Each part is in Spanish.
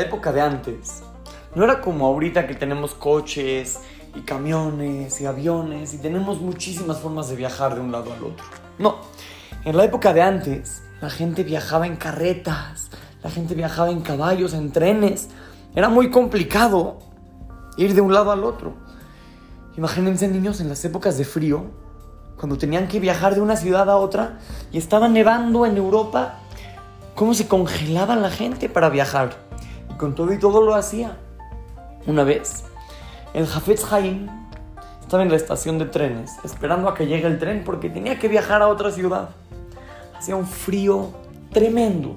época de antes, no era como ahorita que tenemos coches y camiones y aviones y tenemos muchísimas formas de viajar de un lado al otro. No, en la época de antes, la gente viajaba en carretas, la gente viajaba en caballos, en trenes. Era muy complicado ir de un lado al otro. Imagínense niños en las épocas de frío, cuando tenían que viajar de una ciudad a otra y estaba nevando en Europa, cómo se congelaba la gente para viajar. Con todo y todo lo hacía. Una vez, el Jafetz Haim estaba en la estación de trenes, esperando a que llegue el tren porque tenía que viajar a otra ciudad. Hacía un frío tremendo.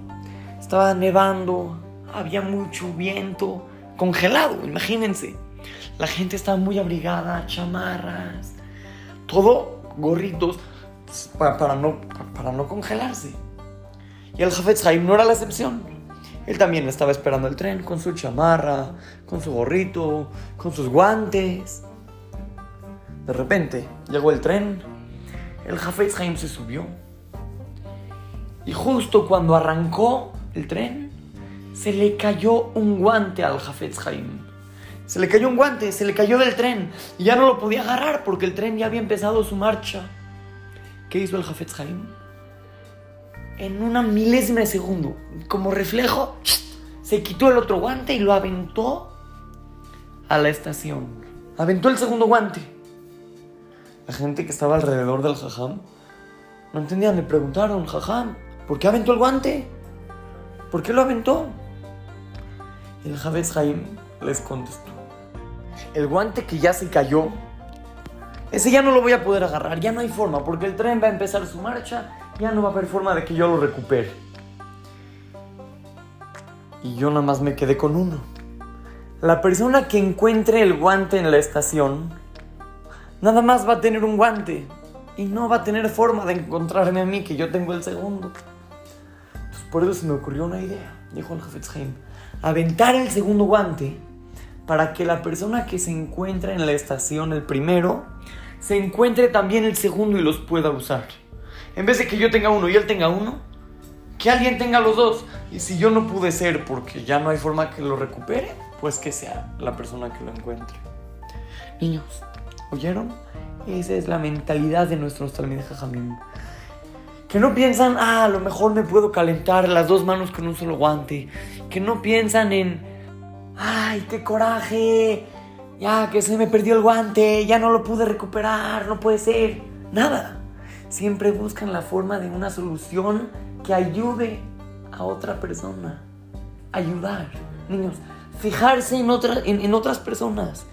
Estaba nevando, había mucho viento, congelado, imagínense. La gente estaba muy abrigada, chamarras, todo gorritos para, no, para no congelarse. Y el Jafetz Haim no era la excepción. Él también estaba esperando el tren con su chamarra, con su gorrito, con sus guantes. De repente llegó el tren, el Jafetz Haim se subió. Y justo cuando arrancó el tren, se le cayó un guante al Jafetz Haim. Se le cayó un guante, se le cayó del tren y ya no lo podía agarrar porque el tren ya había empezado su marcha. ¿Qué hizo el Jafetz Haim? En una milésima de segundo, como reflejo, se quitó el otro guante y lo aventó a la estación. Aventó el segundo guante. La gente que estaba alrededor del jajam no entendían, le preguntaron, jajam, ¿por qué aventó el guante? ¿Por qué lo aventó? El Javez Jaim les contestó, el guante que ya se cayó, ese ya no lo voy a poder agarrar, ya no hay forma, porque el tren va a empezar su marcha ya no va a haber forma de que yo lo recupere. Y yo nada más me quedé con uno. La persona que encuentre el guante en la estación, nada más va a tener un guante. Y no va a tener forma de encontrarme a mí, que yo tengo el segundo. Por eso se me ocurrió una idea, dijo el jefe Aventar el segundo guante para que la persona que se encuentra en la estación, el primero, se encuentre también el segundo y los pueda usar. En vez de que yo tenga uno y él tenga uno, que alguien tenga los dos. Y si yo no pude ser porque ya no hay forma que lo recupere, pues que sea la persona que lo encuentre. Niños, ¿oyeron? Esa es la mentalidad de nuestros Talmud Jajamim. Que no piensan, ah, a lo mejor me puedo calentar las dos manos con un solo guante. Que no piensan en, ay, qué coraje, ya que se me perdió el guante, ya no lo pude recuperar, no puede ser. Nada siempre buscan la forma de una solución que ayude a otra persona. Ayudar. Niños, fijarse en, en, otras personas.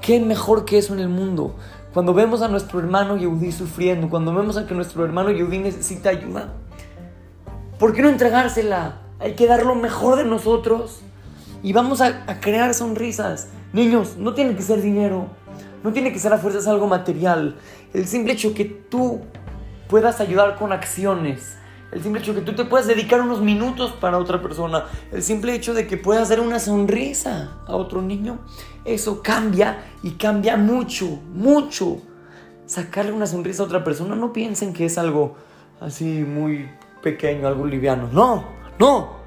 ¿Qué mejor que eso en el mundo? Cuando vemos a nuestro hermano Yehudi sufriendo, cuando vemos a que nuestro hermano Yehudi necesita ayuda, ¿por qué no entregársela? Hay que dar lo mejor de nosotros y vamos a, a crear sonrisas. Niños, no tiene que ser dinero, no tiene que ser a fuerzas algo material. El simple hecho que tú puedas ayudar con acciones. El simple hecho que tú te puedas dedicar unos minutos para otra persona. El simple hecho de que puedas dar una sonrisa a otro niño. Eso cambia y cambia mucho, mucho. Sacarle una sonrisa a otra persona. No piensen que es algo así muy pequeño, algo liviano. No, no.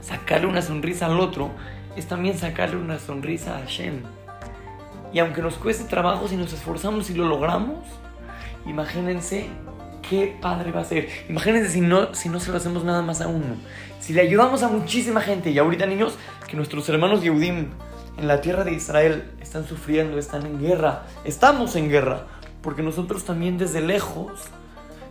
Sacarle una sonrisa al otro es también sacarle una sonrisa a Hashem. Y aunque nos cueste trabajo, si nos esforzamos y lo logramos, imagínense qué padre va a ser. Imagínense si no, si no se lo hacemos nada más a uno. Si le ayudamos a muchísima gente, y ahorita niños, que nuestros hermanos Yehudim en la tierra de Israel están sufriendo, están en guerra, estamos en guerra, porque nosotros también desde lejos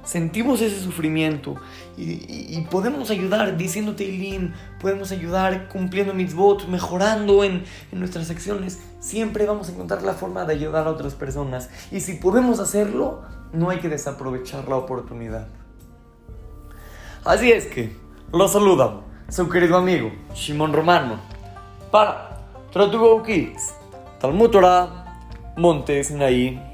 sentimos ese sufrimiento y, podemos ayudar diciendo Teilim, podemos ayudar cumpliendo mitzvot, mejorando en, nuestras acciones. Siempre vamos a encontrar la forma de ayudar a otras personas. Y si podemos hacerlo, no hay que desaprovechar la oportunidad. Así es que, lo saluda su querido amigo Shimon Romano para Tratugo Kids, Talmud Torah, Monte Sinaí.